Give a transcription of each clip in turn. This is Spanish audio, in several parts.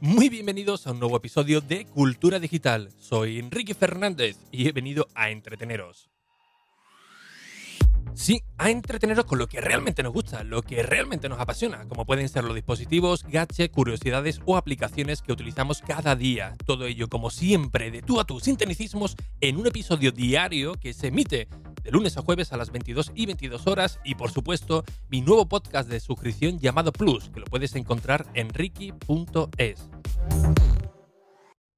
Muy bienvenidos a un nuevo episodio de Cultura Digital. Soy Enrique Fernández y he venido a entreteneros. Sí, a entreteneros con lo que realmente nos gusta, lo que realmente nos apasiona, como pueden ser los dispositivos, gadgets, curiosidades o aplicaciones que utilizamos cada día. Todo ello, como siempre, de tú a tú, sin en un episodio diario que se emite de lunes a jueves a las 22 y 22 horas y, por supuesto, mi nuevo podcast de suscripción llamado Plus, que lo puedes encontrar en ricky.es.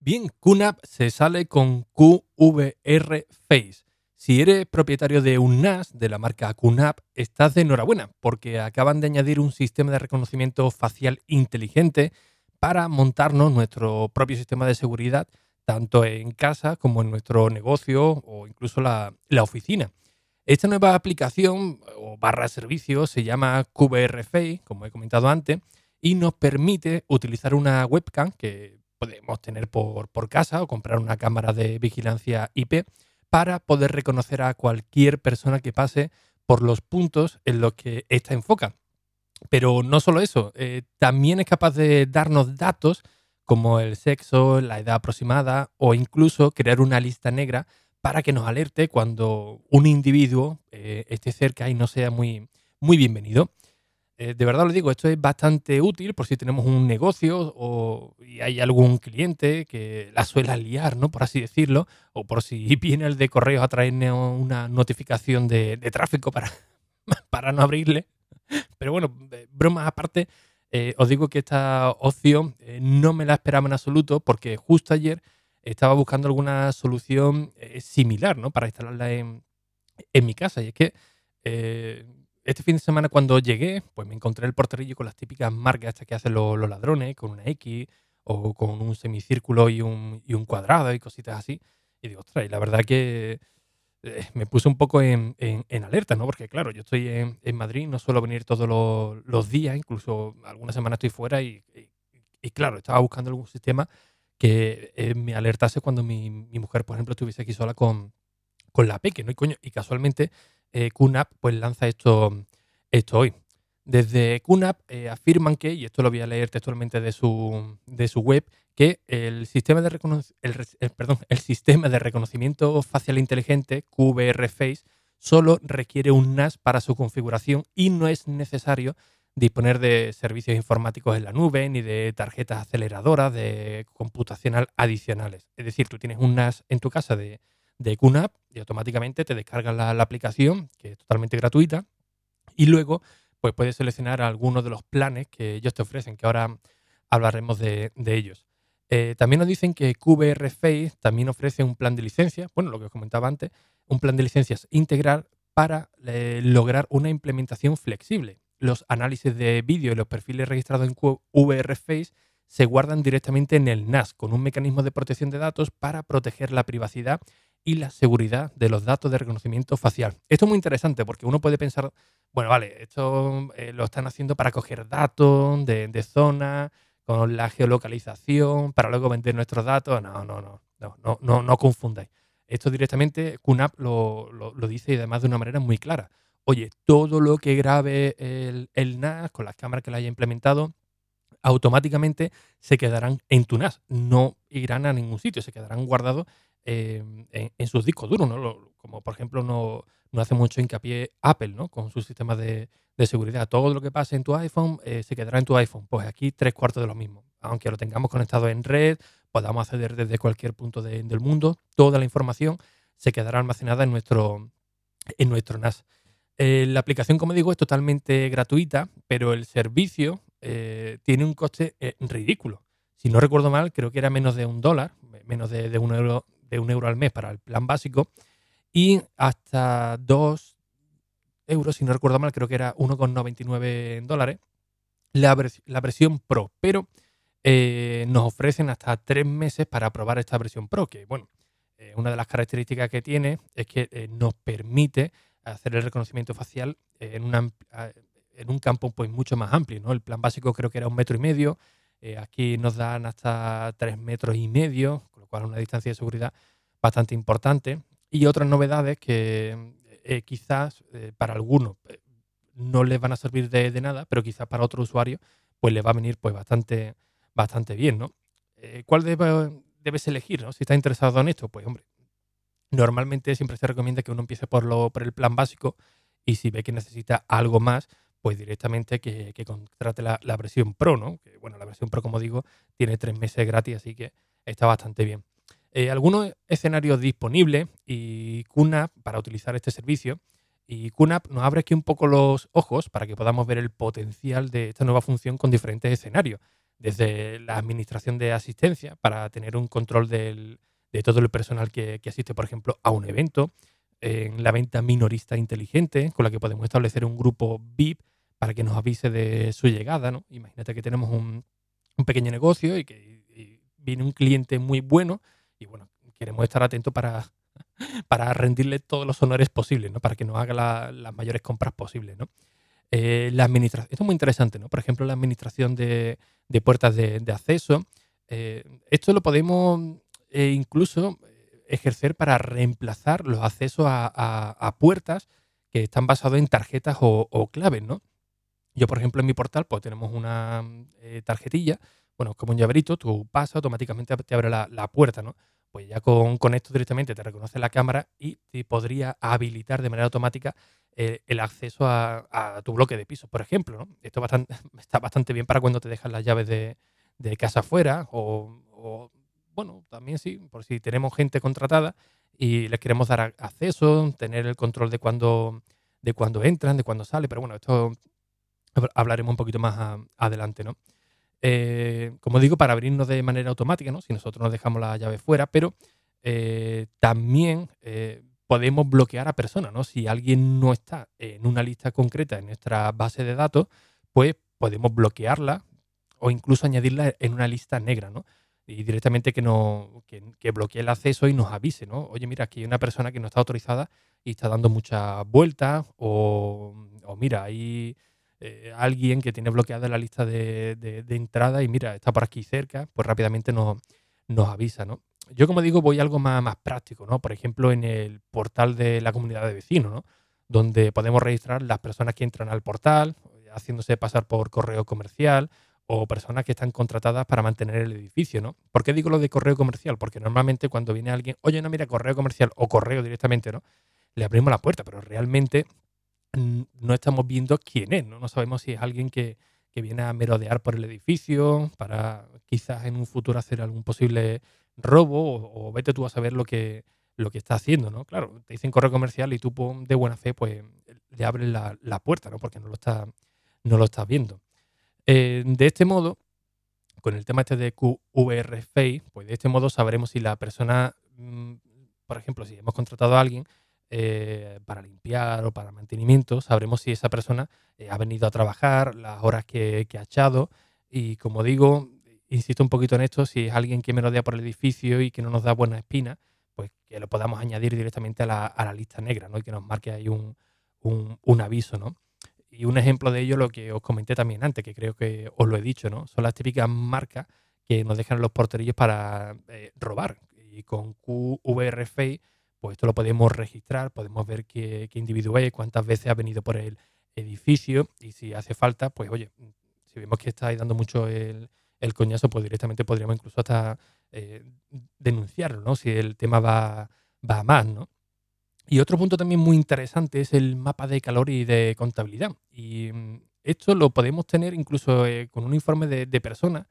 Bien, QNAP se sale con QVR Face si eres propietario de un NAS de la marca QNAP, estás de enhorabuena porque acaban de añadir un sistema de reconocimiento facial inteligente para montarnos nuestro propio sistema de seguridad, tanto en casa como en nuestro negocio o incluso la, oficina. Esta nueva aplicación o barra servicio se llama QBRFA, como he comentado antes, y nos permite utilizar una webcam que podemos tener por, por casa o comprar una cámara de vigilancia IP para poder reconocer a cualquier persona que pase por los puntos en los que ésta enfoca. Pero no solo eso, eh, también es capaz de darnos datos como el sexo, la edad aproximada o incluso crear una lista negra para que nos alerte cuando un individuo eh, esté cerca y no sea muy, muy bienvenido. Eh, de verdad lo digo, esto es bastante útil por si tenemos un negocio o y hay algún cliente que la suele liar, ¿no? Por así decirlo, o por si viene el de correos a traerme una notificación de, tráfico para, para no abrirle. Pero bueno, bromas aparte, eh, os digo que esta opción eh, no me la esperaba en absoluto porque justo ayer estaba buscando alguna solución similar, ¿no? Para instalarla en, en mi casa. Y es que este fin de semana cuando llegué, pues me encontré el porterillo con las típicas marcas estas que hacen los, ladrones, con una X o con un semicírculo y un, y un cuadrado y cositas así. Y digo, ostras, y la verdad que eh, me puse un poco en, alerta, ¿no? Porque claro, yo estoy en, Madrid, no suelo venir todos los, días, incluso algunas semanas estoy fuera y, y, claro, estaba buscando algún sistema que eh, me alertase cuando mi, mi, mujer, por ejemplo, estuviese aquí sola con, con la Peque, ¿no? Y, coño, y casualmente eh, QNAP pues lanza esto, esto hoy. Desde QNAP eh, afirman que, y esto lo voy a leer textualmente de su, de su web, que el sistema, de el, perdón, el sistema de reconocimiento facial inteligente, QVR Face, solo requiere un NAS para su configuración y no es necesario disponer de servicios informáticos en la nube ni de tarjetas aceleradoras de computacional adicionales. Es decir, tú tienes un NAS en tu casa de de QNAP y automáticamente te descargas la, aplicación, que es totalmente gratuita, y luego pues puedes seleccionar algunos de los planes que ellos te ofrecen, que ahora hablaremos de, ellos. Eh, también nos dicen que QBR Face también ofrece un plan de licencia, bueno, lo que os comentaba antes, un plan de licencias integral para eh, lograr una implementación flexible. Los análisis de vídeo y los perfiles registrados en QBR Face se guardan directamente en el NAS con un mecanismo de protección de datos para proteger la privacidad y la seguridad de los datos de reconocimiento facial. Esto es muy interesante porque uno puede pensar, bueno, vale, esto eh, lo están haciendo para coger datos de, de zona, con la geolocalización, para luego vender nuestros datos. No, no, no, no, no, no, no confundáis. Esto directamente QNAP lo, lo, dice y además de una manera muy clara. Oye, todo lo que grabe el, el NAS con las cámaras que la haya implementado, automáticamente se quedarán en tu NAS, no irán a ningún sitio, se quedarán guardados Em, en, sus discos duros, ¿no? como por ejemplo no, no, hace mucho hincapié Apple, ¿no? Con su sistema de, seguridad. Todo lo que pase en tu iPhone eh, se quedará en tu iPhone. Pues aquí tres cuartos de lo mismo. Aunque lo tengamos conectado en red, podamos acceder desde cualquier punto del mundo, toda la información se quedará almacenada en nuestro, en nuestro NAS. Eh, la aplicación, como digo, es totalmente gratuita, pero el servicio eh, tiene un coste ridículo. Si no recuerdo mal, creo que era menos de un dólar, menos de, de un euro de un euro al mes para el plan básico y hasta 2 euros, si no recuerdo mal, creo que era 1,99 dólares, la, la, versión Pro. Pero eh, nos ofrecen hasta 3 meses para probar esta versión Pro, que bueno, eh, una de las características que tiene es que eh, nos permite hacer el reconocimiento facial en, en un campo pues, mucho más amplio. ¿no? El plan básico creo que era un metro y medio, aquí nos dan hasta 3 metros y medio, cual una distancia de seguridad bastante importante. Y otras novedades que eh, quizás eh, para algunos eh, no les van a servir de, nada, pero quizás para otro usuario pues les va a venir pues bastante, bastante bien, ¿no? Eh, ¿Cuál debes elegir, ¿no? Si estás interesado en esto, pues hombre, normalmente siempre se recomienda que uno empiece por, lo, por el plan básico y si ve que necesita algo más, pues directamente que, contrate la, versión Pro, ¿no? Que, bueno, la versión Pro, como digo, tiene tres meses gratis, así que está bastante bien. Eh, algunos escenarios disponibles y QNAP para utilizar este servicio. Y QNAP nos abre aquí un poco los ojos para que podamos ver el potencial de esta nueva función con diferentes escenarios. Desde la administración de asistencia para tener un control de todo el personal que, que asiste, por ejemplo, a un evento, en la venta minorista inteligente, con la que podemos establecer un grupo VIP para que nos avise de su llegada. ¿no? Imagínate que tenemos un, pequeño negocio y que viene un cliente muy bueno y bueno, queremos estar atentos para, para rendirle todos los honores posibles, ¿no? para que nos haga las mayores compras posibles. ¿no? Eh, la administración, esto es muy interesante, ¿no? por ejemplo, la administración de, puertas de, acceso. Eh, esto lo podemos eh, incluso ejercer para reemplazar los accesos a, puertas que están basados en tarjetas o, claves, ¿no? Yo, por ejemplo, en mi portal, pues tenemos una eh, tarjetilla, bueno, como un llaverito, tú pasas, automáticamente te abre la, puerta, ¿no? Pues ya con, esto directamente te reconoce la cámara y te podría habilitar de manera automática eh, el acceso a, tu bloque de piso, por ejemplo, ¿no? Esto está bastante bien para cuando te dejan las llaves de, casa afuera o bueno, también sí, por si tenemos gente contratada y les queremos dar acceso, tener el control de cuándo de cuando entran, de cuándo sale, pero bueno, esto hablaremos un poquito más adelante, ¿no? Eh, como digo, para abrirnos de manera automática, ¿no? Si nosotros nos dejamos la llave fuera, pero eh, también eh, podemos bloquear a personas, ¿no? Si alguien no está en una lista concreta en nuestra base de datos, pues podemos bloquearla o incluso añadirla en una lista negra, ¿no? y directamente que, no, que, bloquee el acceso y nos avise, ¿no? Oye, mira, aquí hay una persona que no está autorizada y está dando muchas vueltas, o, mira, hay eh, alguien que tiene bloqueada la lista de, entrada y mira, está por aquí cerca, pues rápidamente nos, nos avisa, ¿no? Yo, como digo, voy a algo más, más práctico, ¿no? Por ejemplo, en el portal de la comunidad de vecinos, ¿no? Donde podemos registrar las personas que entran al portal, haciéndose pasar por correo comercial, o personas que están contratadas para mantener el edificio, ¿no? ¿Por qué digo lo de correo comercial? Porque normalmente cuando viene alguien, oye, no, mira, correo comercial o correo directamente, ¿no? Le abrimos la puerta, pero realmente no estamos viendo quién es, ¿no? No sabemos si es alguien que, viene a merodear por el edificio para quizás en un futuro hacer algún posible robo o, vete tú a saber lo que, lo que está haciendo, ¿no? Claro, te dicen correo comercial y tú de buena fe pues le abres la, la puerta, ¿no? Porque no lo, no lo estás viendo. Eh, de este modo, con el tema este de QVRFA, pues de este modo sabremos si la persona, mm, por ejemplo, si hemos contratado a alguien eh, para limpiar o para mantenimiento, sabremos si esa persona eh, ha venido a trabajar, las horas que, ha echado y como digo, insisto un poquito en esto, si es alguien que me rodea por el edificio y que no nos da buena espina, pues que lo podamos añadir directamente a la, lista negra, ¿no? Y que nos marque ahí un, aviso, ¿no? y un ejemplo de ello lo que os comenté también antes, que creo que os lo he dicho, ¿no? Son las típicas marcas que nos dejan los porterillos para eh, robar. Y con QVRFA, pues esto lo podemos registrar, podemos ver qué, individuo es, cuántas veces ha venido por el edificio y si hace falta, pues oye, si vemos que está ahí dando mucho el, coñazo, pues directamente podríamos incluso hasta eh, denunciarlo, ¿no? Si el tema va, va a más, ¿no? Y otro punto también muy interesante es el mapa de calor y de contabilidad. Y mm, esto lo podemos tener incluso eh, con un informe de, personas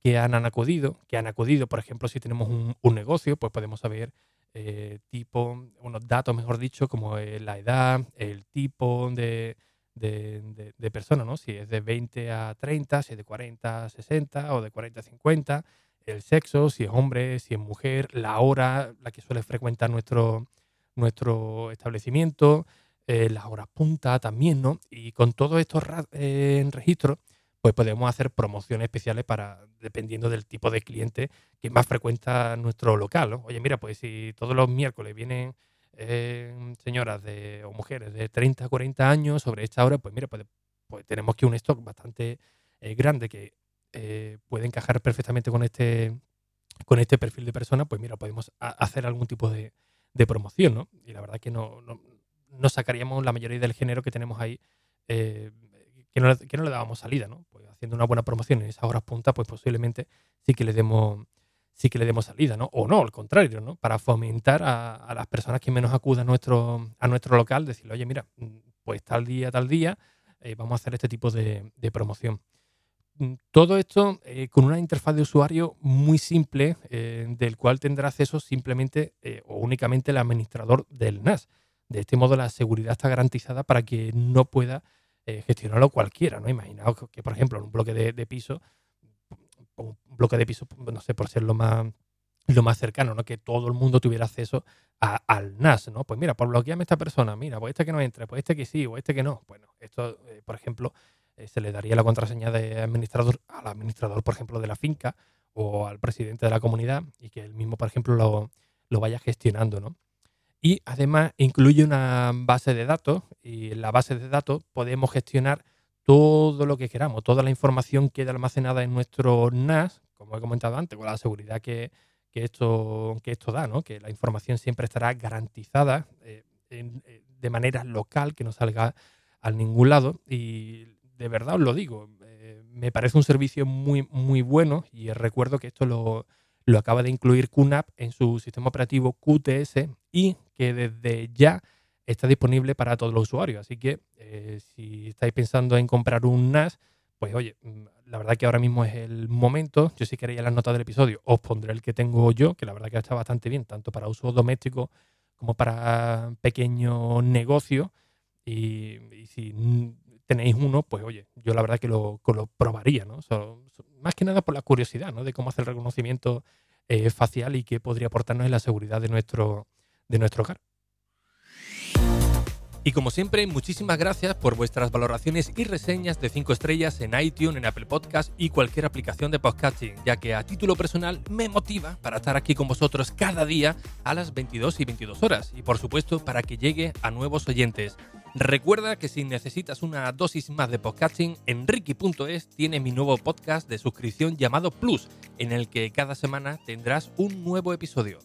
que han, acudido, que han acudido, por ejemplo, si tenemos un, negocio, pues podemos saber eh, tipo, unos datos, mejor dicho, como eh, la edad, el tipo de, de, de, persona, ¿no? Si es de 20 a 30, si es de 40 a 60 o de 40 a 50, el sexo, si es hombre, si es mujer, la hora, la que suele frecuentar nuestro, nuestro establecimiento, eh, las horas punta también, ¿no? Y con todos estos eh, registros, pues podemos hacer promociones especiales para, dependiendo del tipo de cliente que más frecuenta nuestro local, Oye, mira, pues si todos los miércoles vienen eh, señoras de, o mujeres de 30 a 40 años sobre esta hora, pues mira, pues, pues tenemos que un stock bastante grande que puede encajar perfectamente con este, con este perfil de persona, pues mira, podemos hacer algún tipo de, de promoción, ¿no? Y la verdad que no, sacaríamos la mayoría del género que tenemos ahí, eh, que, no, le dábamos salida, ¿no? Pues haciendo una buena promoción en esas horas punta, pues posiblemente sí que le demos sí que le demos salida, ¿no? O no, al contrario, ¿no? Para fomentar a, las personas que menos acudan a nuestro, a nuestro local, decirle, oye, mira, mm, pues tal día, tal día, eh, vamos a hacer este tipo de, promoción. Mm, todo esto eh, con una interfaz de usuario muy simple, eh, del cual tendrá acceso simplemente o únicamente el administrador del NAS. De este modo, la seguridad está garantizada para que no pueda gestionarlo cualquiera. ¿no? Imaginaos que, por ejemplo, en un bloque de piso un bloque de piso, no sé, por ser lo más, lo más cercano, ¿no? Que todo el mundo tuviera acceso al NAS, ¿no? Pues mira, por bloquearme esta persona, mira, pues este que no entre, pues este que sí, o este que no. Bueno, esto, eh, por ejemplo, eh, se le daría la contraseña de administrador al administrador, por ejemplo, de la finca o al presidente de la comunidad y que él mismo, por ejemplo, lo, lo vaya gestionando, ¿no? Y además incluye una base de datos y en la base de datos podemos gestionar todo lo que queramos, toda la información queda almacenada en nuestro NAS, como he comentado antes, con la seguridad que, esto, que esto da, ¿no? que la información siempre estará garantizada eh, eh, de manera local, que no salga a ningún lado. Y de verdad os lo digo, eh, me parece un servicio muy, muy bueno y recuerdo que esto lo, lo acaba de incluir QNAP en su sistema operativo QTS y que desde ya está disponible para todos los usuarios. Así que eh, si estáis pensando en comprar un NAS, pues oye, mm, la verdad que ahora mismo es el momento. Yo si queréis las notas del episodio, os pondré el que tengo yo, que la verdad que está bastante bien, tanto para uso doméstico como para pequeño negocio. Y, si tenéis uno, pues oye, yo la verdad que lo, lo probaría, ¿no? Más que nada por la curiosidad, ¿no? De cómo hacer el reconocimiento eh, facial y qué podría aportarnos en la seguridad de nuestro, de nuestro hogar. Y como siempre, muchísimas gracias por vuestras valoraciones y reseñas de 5 estrellas en iTunes, en Apple Podcast y cualquier aplicación de podcasting, ya que a título personal me motiva para estar aquí con vosotros cada día a las 22 y 22 horas y por supuesto para que llegue a nuevos oyentes. Recuerda que si necesitas una dosis más de podcasting, Enrique.es tiene mi nuevo podcast de suscripción llamado Plus, en el que cada semana tendrás un nuevo episodio.